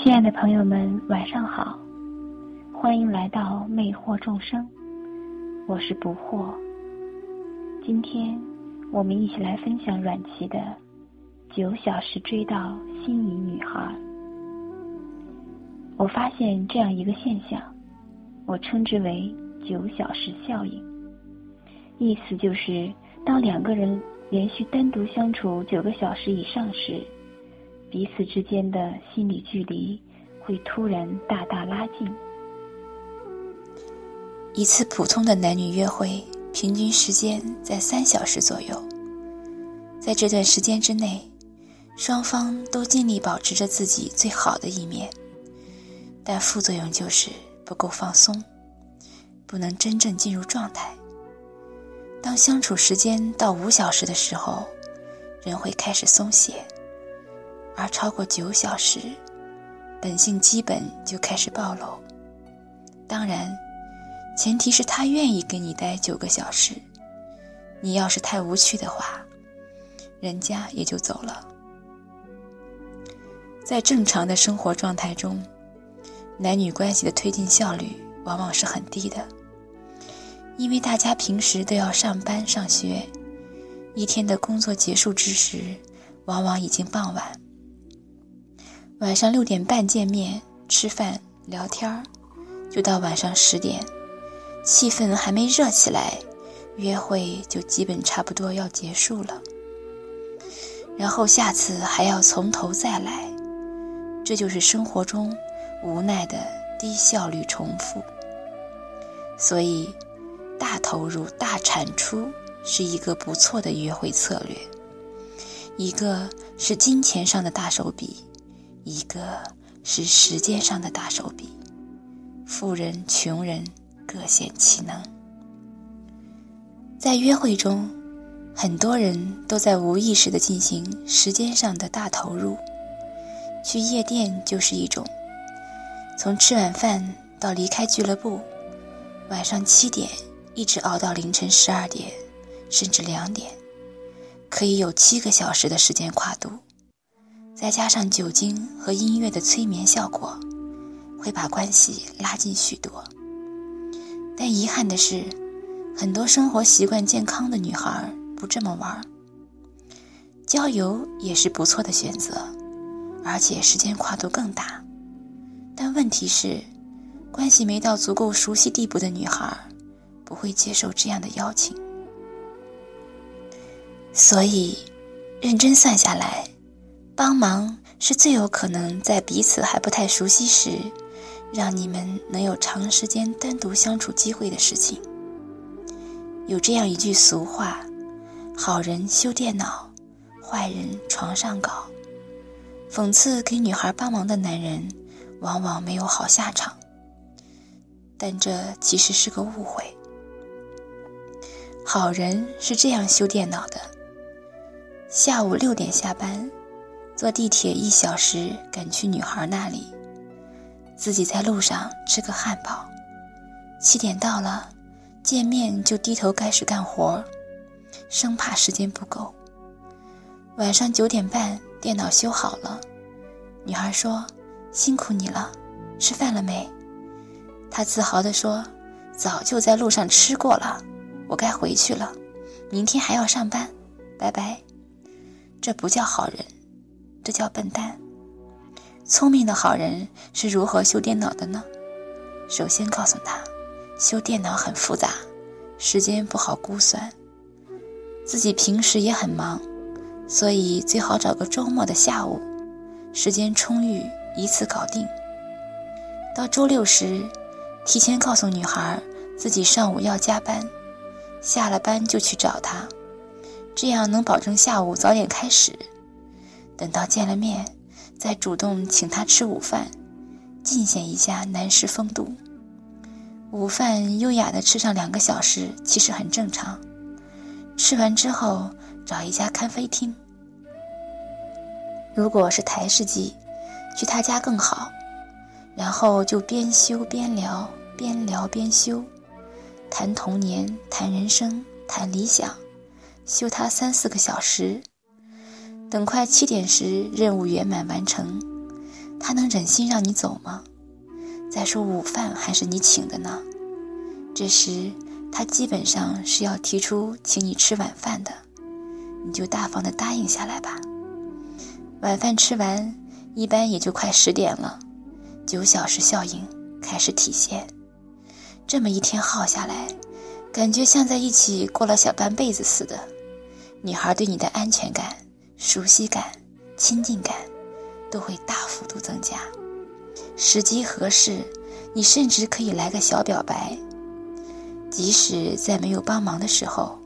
亲爱的朋友们，晚上好，欢迎来到魅惑众生，我是不惑。今天我们一起来分享阮琦的《九小时追到心仪女孩》。我发现这样一个现象，我称之为“九小时效应”，意思就是当两个人连续单独相处九个小时以上时，彼此之间的心理距离会突然大大拉近。一次普通的男女约会，平均时间在三小时左右。在这段时间之内，双方都尽力保持着自己最好的一面，但副作用就是不够放松，不能真正进入状态。当相处时间到五小时的时候，人会开始松懈。而超过九小时，本性基本就开始暴露。当然，前提是他愿意跟你待九个小时。你要是太无趣的话，人家也就走了。在正常的生活状态中，男女关系的推进效率往往是很低的，因为大家平时都要上班上学，一天的工作结束之时，往往已经傍晚。晚上六点半见面吃饭聊天儿，就到晚上十点，气氛还没热起来，约会就基本差不多要结束了。然后下次还要从头再来，这就是生活中无奈的低效率重复。所以，大投入大产出是一个不错的约会策略，一个是金钱上的大手笔。一个是时间上的大手笔，富人穷人各显其能。在约会中，很多人都在无意识的进行时间上的大投入。去夜店就是一种，从吃晚饭到离开俱乐部，晚上七点一直熬到凌晨十二点，甚至两点，可以有七个小时的时间跨度。再加上酒精和音乐的催眠效果，会把关系拉近许多。但遗憾的是，很多生活习惯健康的女孩不这么玩。郊游也是不错的选择，而且时间跨度更大。但问题是，关系没到足够熟悉地步的女孩，不会接受这样的邀请。所以，认真算下来。帮忙是最有可能在彼此还不太熟悉时，让你们能有长时间单独相处机会的事情。有这样一句俗话：“好人修电脑，坏人床上搞。”讽刺给女孩帮忙的男人，往往没有好下场。但这其实是个误会。好人是这样修电脑的：下午六点下班。坐地铁一小时赶去女孩那里，自己在路上吃个汉堡。七点到了，见面就低头开始干活，生怕时间不够。晚上九点半电脑修好了，女孩说：“辛苦你了，吃饭了没？”他自豪地说：“早就在路上吃过了，我该回去了，明天还要上班，拜拜。”这不叫好人。这叫笨蛋。聪明的好人是如何修电脑的呢？首先告诉他，修电脑很复杂，时间不好估算，自己平时也很忙，所以最好找个周末的下午，时间充裕，一次搞定。到周六时，提前告诉女孩自己上午要加班，下了班就去找她，这样能保证下午早点开始。等到见了面，再主动请他吃午饭，尽显一下男士风度。午饭优雅的吃上两个小时，其实很正常。吃完之后，找一家咖啡厅。如果是台式机，去他家更好。然后就边修边聊，边聊边修，谈童年，谈人生，谈理想，修他三四个小时。等快七点时，任务圆满完成，他能忍心让你走吗？再说午饭还是你请的呢。这时他基本上是要提出请你吃晚饭的，你就大方的答应下来吧。晚饭吃完，一般也就快十点了，九小时效应开始体现。这么一天耗下来，感觉像在一起过了小半辈子似的。女孩对你的安全感、熟悉感、亲近感都会大幅度增加。时机合适，你甚至可以来个小表白。即使在没有帮忙的时候，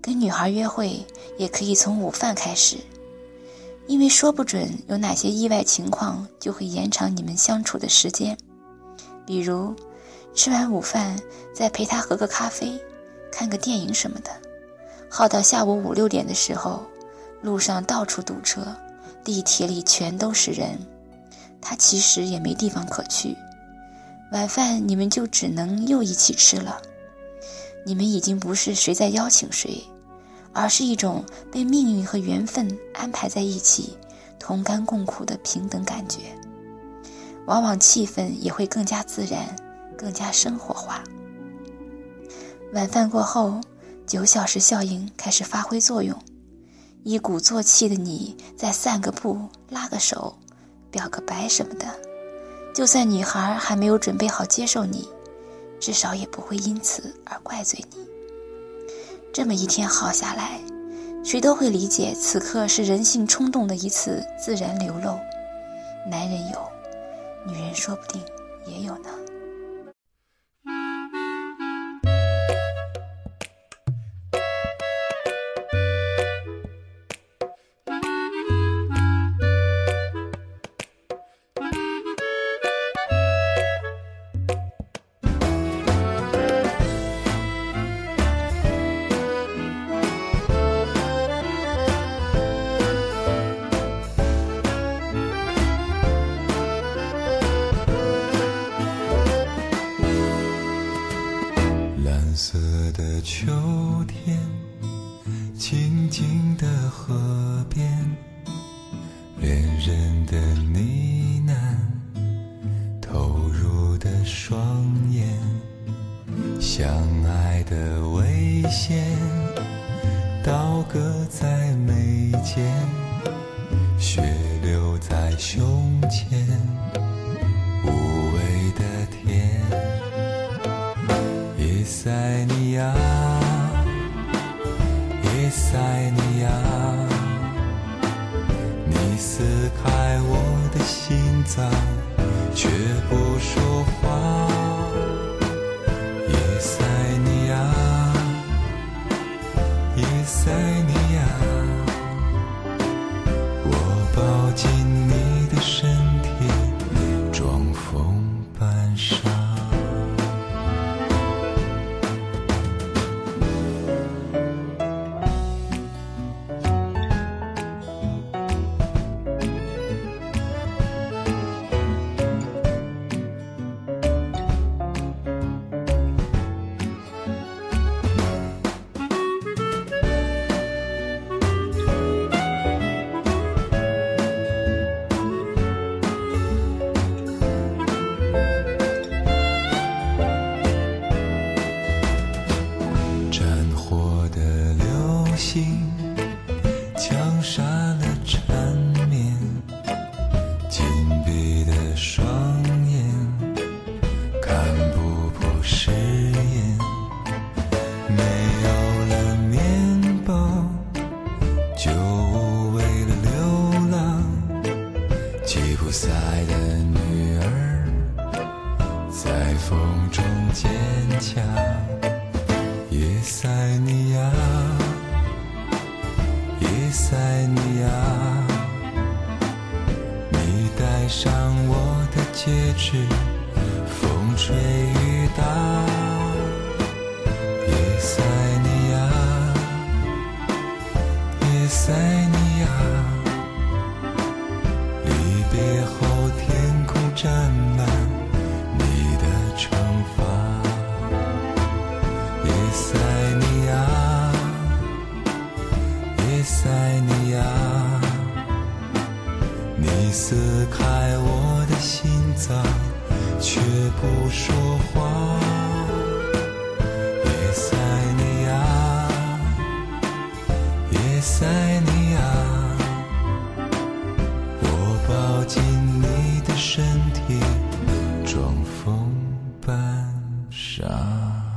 跟女孩约会也可以从午饭开始。因为说不准有哪些意外情况，就会延长你们相处的时间。比如，吃完午饭再陪她喝个咖啡，看个电影什么的，耗到下午五六点的时候，路上到处堵车，地铁里全都是人，他其实也没地方可去。晚饭你们就只能又一起吃了。你们已经不是谁在邀请谁。而是一种被命运和缘分安排在一起，同甘共苦的平等感觉，往往气氛也会更加自然，更加生活化。晚饭过后，九小时效应开始发挥作用，一鼓作气的你再散个步、拉个手、表个白什么的，就算女孩还没有准备好接受你，至少也不会因此而怪罪你。这么一天耗下来，谁都会理解，此刻是人性冲动的一次自然流露。男人有，女人说不定也有呢。相爱的危险，刀割在眉间，血流在胸前，无味的甜。叶塞尼亚，叶塞尼亚，你撕开我的心脏，却不说话。在风中坚强，叶塞尼亚，叶塞尼亚，你戴上我的戒指，风吹雨打，叶塞尼亚，叶塞。撕开我的心脏却不说话。叶塞尼亚叶塞尼亚。我抱紧你的身体装疯扮傻。